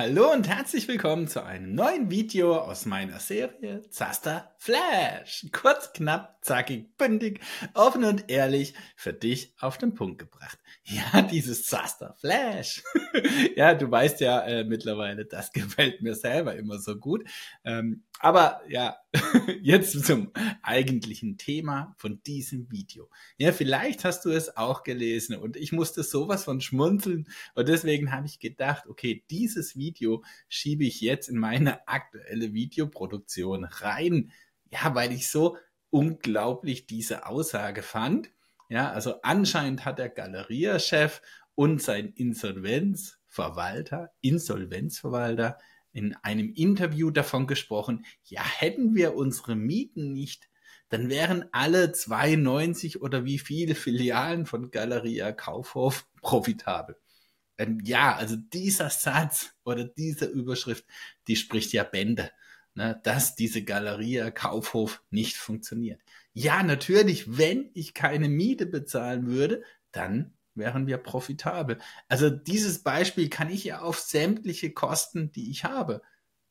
hallo und herzlich willkommen zu einem neuen Video aus meiner Serie Zaster Flash. Kurz, knapp, zackig, bündig, offen und ehrlich für dich auf den Punkt gebracht. Ja, dieses Zaster Flash. ja, du weißt ja äh, mittlerweile, das gefällt mir selber immer so gut. Ähm, aber ja, jetzt zum eigentlichen Thema von diesem Video. Ja, vielleicht hast du es auch gelesen und ich musste sowas von schmunzeln und deswegen habe ich gedacht, okay, dieses Video schiebe ich jetzt in meine aktuelle Videoproduktion rein. Ja, weil ich so unglaublich diese Aussage fand. Ja, also anscheinend hat der Galeriechef und sein Insolvenzverwalter, Insolvenzverwalter in einem Interview davon gesprochen, ja, hätten wir unsere Mieten nicht, dann wären alle 92 oder wie viele Filialen von Galeria Kaufhof profitabel. Ähm, ja, also dieser Satz oder diese Überschrift, die spricht ja Bände, ne, dass diese Galeria Kaufhof nicht funktioniert. Ja, natürlich, wenn ich keine Miete bezahlen würde, dann wären wir profitabel. Also dieses Beispiel kann ich ja auf sämtliche Kosten, die ich habe.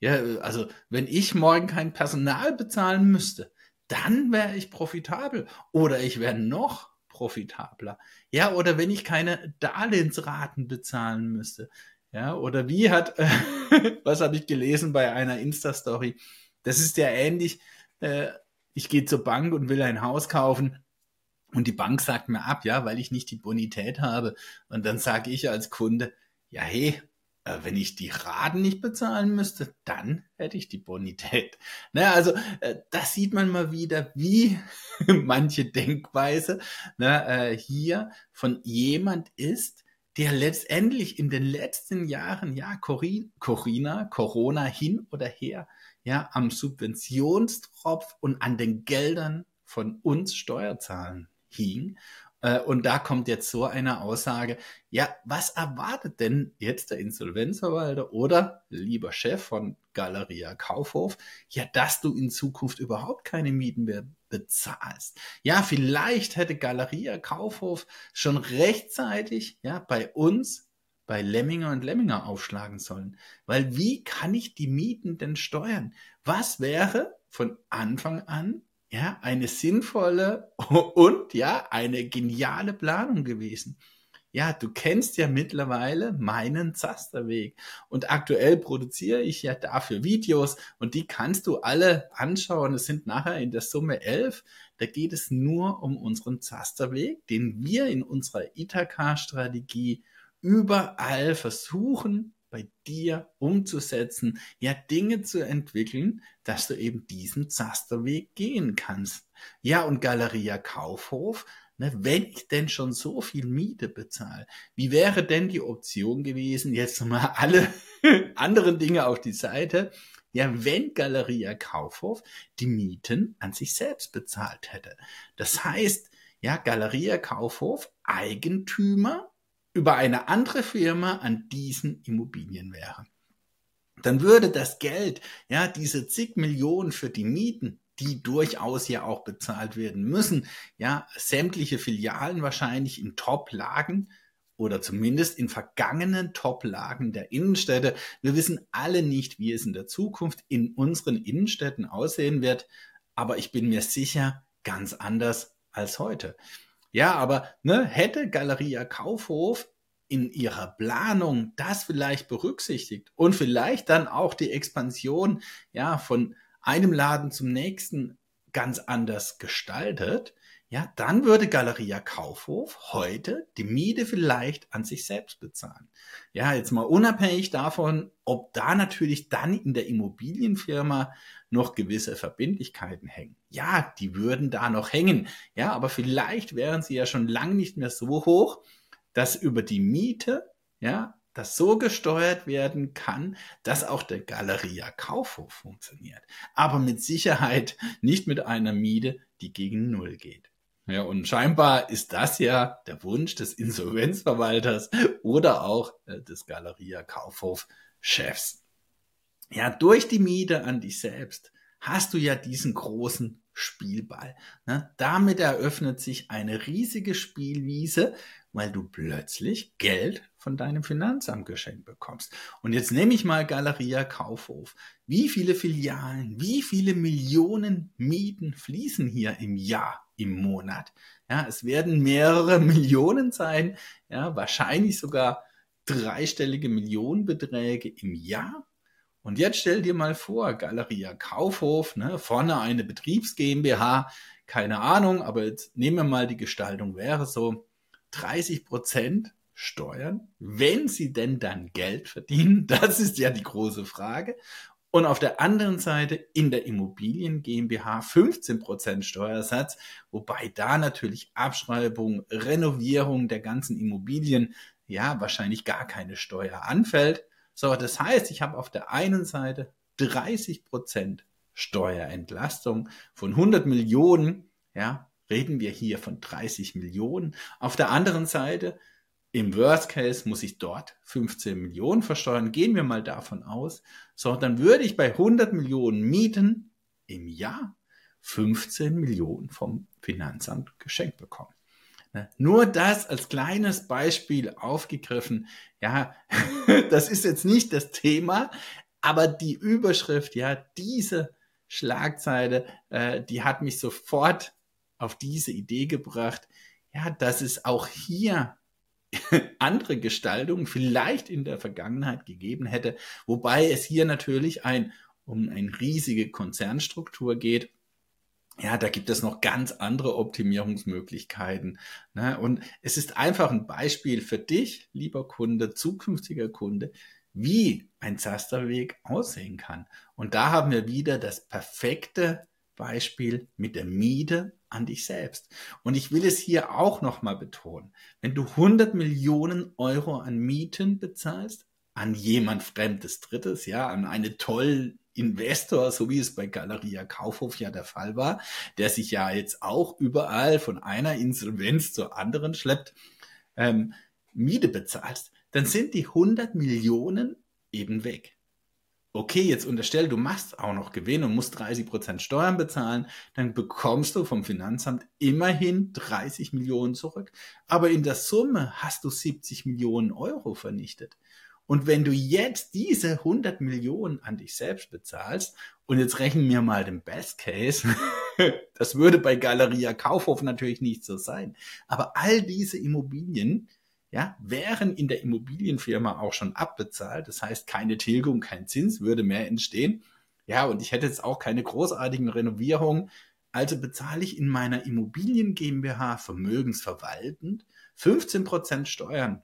Ja, also wenn ich morgen kein Personal bezahlen müsste, dann wäre ich profitabel oder ich wäre noch profitabler. Ja, oder wenn ich keine Darlehensraten bezahlen müsste. Ja, oder wie hat, was habe ich gelesen bei einer Insta-Story? Das ist ja ähnlich. Äh, ich gehe zur Bank und will ein Haus kaufen und die Bank sagt mir ab, ja, weil ich nicht die Bonität habe. Und dann sage ich als Kunde, ja, hey, äh, wenn ich die Raten nicht bezahlen müsste, dann hätte ich die Bonität. Naja, also äh, das sieht man mal wieder, wie manche Denkweise na, äh, hier von jemand ist, der letztendlich in den letzten Jahren, ja, Corina, Corona hin oder her, ja, am Subventionstropf und an den Geldern von uns Steuerzahlen hing. Äh, und da kommt jetzt so eine Aussage, ja, was erwartet denn jetzt der Insolvenzverwalter oder lieber Chef von Galeria Kaufhof? Ja, dass du in Zukunft überhaupt keine Mieten mehr bezahlst. Ja, vielleicht hätte Galeria Kaufhof schon rechtzeitig, ja, bei uns bei Lemminger und Lemminger aufschlagen sollen. Weil wie kann ich die Mieten denn steuern? Was wäre von Anfang an ja, eine sinnvolle und ja, eine geniale Planung gewesen. Ja, du kennst ja mittlerweile meinen Zasterweg und aktuell produziere ich ja dafür Videos und die kannst du alle anschauen. Es sind nachher in der Summe elf. Da geht es nur um unseren Zasterweg, den wir in unserer Ithaka-Strategie überall versuchen bei dir umzusetzen, ja Dinge zu entwickeln, dass du eben diesen Zasterweg gehen kannst. Ja, und Galeria Kaufhof, ne, wenn ich denn schon so viel Miete bezahle, wie wäre denn die Option gewesen, jetzt mal alle anderen Dinge auf die Seite, ja, wenn Galeria Kaufhof die Mieten an sich selbst bezahlt hätte. Das heißt, ja, Galeria Kaufhof Eigentümer über eine andere Firma an diesen Immobilien wäre. Dann würde das Geld, ja, diese zig Millionen für die Mieten, die durchaus ja auch bezahlt werden müssen, ja, sämtliche Filialen wahrscheinlich in Top-Lagen oder zumindest in vergangenen Top-Lagen der Innenstädte. Wir wissen alle nicht, wie es in der Zukunft in unseren Innenstädten aussehen wird, aber ich bin mir sicher, ganz anders als heute. Ja, aber ne, hätte Galeria Kaufhof in ihrer Planung das vielleicht berücksichtigt und vielleicht dann auch die Expansion ja von einem Laden zum nächsten ganz anders gestaltet, ja, dann würde Galeria Kaufhof heute die Miete vielleicht an sich selbst bezahlen. Ja, jetzt mal unabhängig davon, ob da natürlich dann in der Immobilienfirma noch gewisse Verbindlichkeiten hängen. Ja, die würden da noch hängen. Ja, aber vielleicht wären sie ja schon lang nicht mehr so hoch, dass über die Miete, ja, das so gesteuert werden kann, dass auch der Galeria Kaufhof funktioniert. Aber mit Sicherheit nicht mit einer Miete, die gegen Null geht. Ja, und scheinbar ist das ja der Wunsch des Insolvenzverwalters oder auch äh, des Galeria Kaufhof Chefs. Ja, durch die Miete an dich selbst hast du ja diesen großen Spielball. Ne? Damit eröffnet sich eine riesige Spielwiese, weil du plötzlich Geld von deinem Finanzamt geschenkt bekommst. Und jetzt nehme ich mal Galeria Kaufhof. Wie viele Filialen, wie viele Millionen Mieten fließen hier im Jahr, im Monat? Ja, es werden mehrere Millionen sein, ja, wahrscheinlich sogar dreistellige Millionenbeträge im Jahr. Und jetzt stell dir mal vor, Galeria Kaufhof, ne, vorne eine Betriebs GmbH, keine Ahnung, aber jetzt nehmen wir mal die Gestaltung wäre so 30 Prozent Steuern, wenn sie denn dann Geld verdienen, das ist ja die große Frage. Und auf der anderen Seite in der Immobilien GmbH 15 Prozent Steuersatz, wobei da natürlich Abschreibung, Renovierung der ganzen Immobilien ja wahrscheinlich gar keine Steuer anfällt. So, das heißt, ich habe auf der einen Seite 30 Prozent Steuerentlastung von 100 Millionen, ja, reden wir hier von 30 Millionen. Auf der anderen Seite, im Worst Case muss ich dort 15 Millionen versteuern. Gehen wir mal davon aus. So, dann würde ich bei 100 Millionen Mieten im Jahr 15 Millionen vom Finanzamt geschenkt bekommen. Ne? Nur das als kleines Beispiel aufgegriffen. Ja, das ist jetzt nicht das Thema, aber die Überschrift, ja, diese Schlagzeile, äh, die hat mich sofort auf diese Idee gebracht, ja, dass es auch hier andere Gestaltungen vielleicht in der Vergangenheit gegeben hätte, wobei es hier natürlich ein, um eine riesige Konzernstruktur geht, ja, da gibt es noch ganz andere Optimierungsmöglichkeiten. Ne? Und es ist einfach ein Beispiel für dich, lieber Kunde, zukünftiger Kunde, wie ein Zasterweg aussehen kann. Und da haben wir wieder das perfekte Beispiel mit der Miete an dich selbst. Und ich will es hier auch nochmal betonen. Wenn du 100 Millionen Euro an Mieten bezahlst, an jemand Fremdes Drittes, ja, an eine toll Investor, so wie es bei Galeria Kaufhof ja der Fall war, der sich ja jetzt auch überall von einer Insolvenz zur anderen schleppt, ähm, Miete bezahlst, dann sind die 100 Millionen eben weg. Okay, jetzt unterstell, du machst auch noch Gewinn und musst 30 Prozent Steuern bezahlen, dann bekommst du vom Finanzamt immerhin 30 Millionen zurück. Aber in der Summe hast du 70 Millionen Euro vernichtet. Und wenn du jetzt diese 100 Millionen an dich selbst bezahlst, und jetzt rechnen wir mal den Best Case, das würde bei Galeria Kaufhof natürlich nicht so sein. Aber all diese Immobilien, ja, wären in der Immobilienfirma auch schon abbezahlt. Das heißt, keine Tilgung, kein Zins würde mehr entstehen. Ja, und ich hätte jetzt auch keine großartigen Renovierungen. Also bezahle ich in meiner Immobilien GmbH vermögensverwaltend 15 Prozent Steuern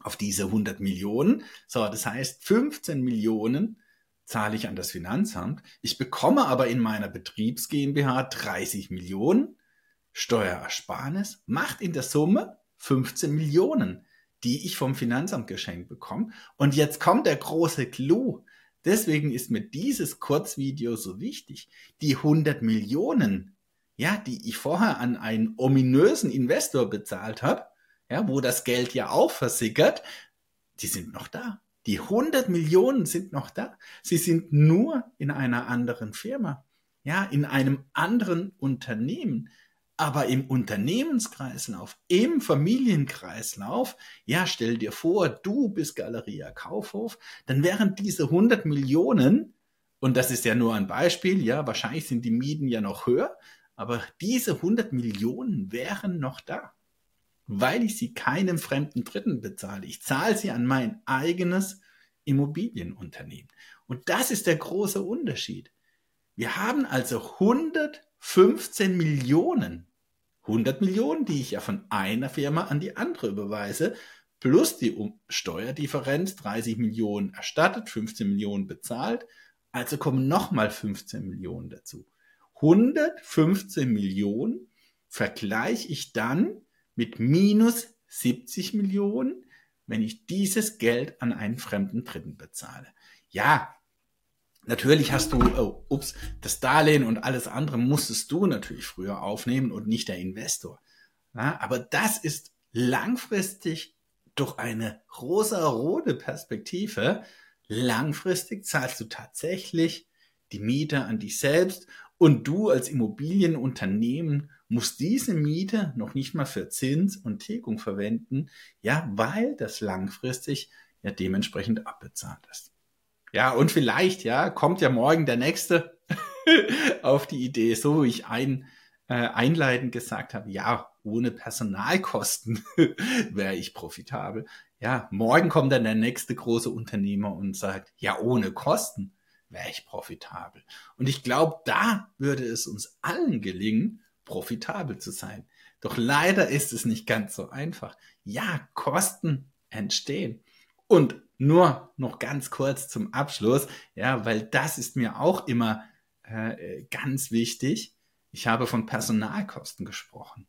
auf diese 100 Millionen. So, das heißt, 15 Millionen zahle ich an das Finanzamt. Ich bekomme aber in meiner Betriebs GmbH 30 Millionen Steuerersparnis, macht in der Summe 15 Millionen, die ich vom Finanzamt geschenkt bekomme. Und jetzt kommt der große Clou. Deswegen ist mir dieses Kurzvideo so wichtig. Die 100 Millionen, ja, die ich vorher an einen ominösen Investor bezahlt habe, ja, wo das Geld ja auch versickert, die sind noch da. Die 100 Millionen sind noch da. Sie sind nur in einer anderen Firma, ja, in einem anderen Unternehmen. Aber im Unternehmenskreislauf, im Familienkreislauf, ja, stell dir vor, du bist Galeria Kaufhof, dann wären diese 100 Millionen, und das ist ja nur ein Beispiel, ja, wahrscheinlich sind die Mieten ja noch höher, aber diese 100 Millionen wären noch da weil ich sie keinem fremden Dritten bezahle. Ich zahle sie an mein eigenes Immobilienunternehmen. Und das ist der große Unterschied. Wir haben also 115 Millionen, 100 Millionen, die ich ja von einer Firma an die andere überweise, plus die Steuerdifferenz, 30 Millionen erstattet, 15 Millionen bezahlt, also kommen nochmal 15 Millionen dazu. 115 Millionen vergleiche ich dann mit minus 70 Millionen, wenn ich dieses Geld an einen fremden Dritten bezahle. Ja, natürlich hast du, oh, ups, das Darlehen und alles andere musstest du natürlich früher aufnehmen und nicht der Investor. Ja, aber das ist langfristig durch eine rosa-rote Perspektive. Langfristig zahlst du tatsächlich die Miete an dich selbst Und du als Immobilienunternehmen musst diese Miete noch nicht mal für Zins und Tilgung verwenden, ja, weil das langfristig ja dementsprechend abbezahlt ist. Ja, und vielleicht, ja, kommt ja morgen der nächste auf die Idee, so wie ich ein, äh, einleitend gesagt habe, ja, ohne Personalkosten wäre ich profitabel. Ja, morgen kommt dann der nächste große Unternehmer und sagt, ja, ohne Kosten wäre ich profitabel. Und ich glaube, da würde es uns allen gelingen, profitabel zu sein. Doch leider ist es nicht ganz so einfach. Ja, Kosten entstehen. Und nur noch ganz kurz zum Abschluss, ja, weil das ist mir auch immer äh, ganz wichtig. Ich habe von Personalkosten gesprochen.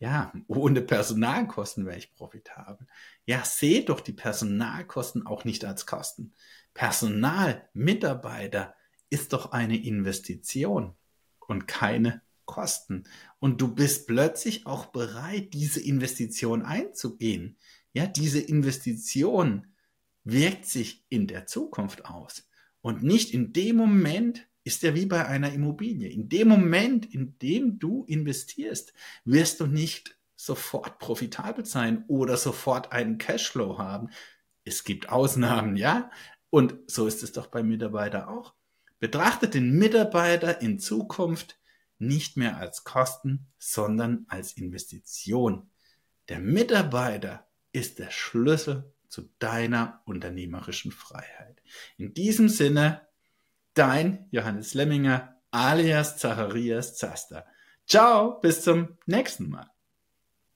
Ja, ohne Personalkosten wäre ich profitabel. Ja, seht doch die Personalkosten auch nicht als Kosten. Personal, Mitarbeiter ist doch eine Investition und keine Kosten. Und du bist plötzlich auch bereit, diese Investition einzugehen. Ja, diese Investition wirkt sich in der Zukunft aus. Und nicht in dem Moment ist ja wie bei einer Immobilie. In dem Moment, in dem du investierst, wirst du nicht sofort profitabel sein oder sofort einen Cashflow haben. Es gibt Ausnahmen, ja. Und so ist es doch beim Mitarbeiter auch. Betrachtet den Mitarbeiter in Zukunft nicht mehr als Kosten, sondern als Investition. Der Mitarbeiter ist der Schlüssel zu deiner unternehmerischen Freiheit. In diesem Sinne, dein Johannes Lemminger alias Zacharias Zaster. Ciao, bis zum nächsten Mal.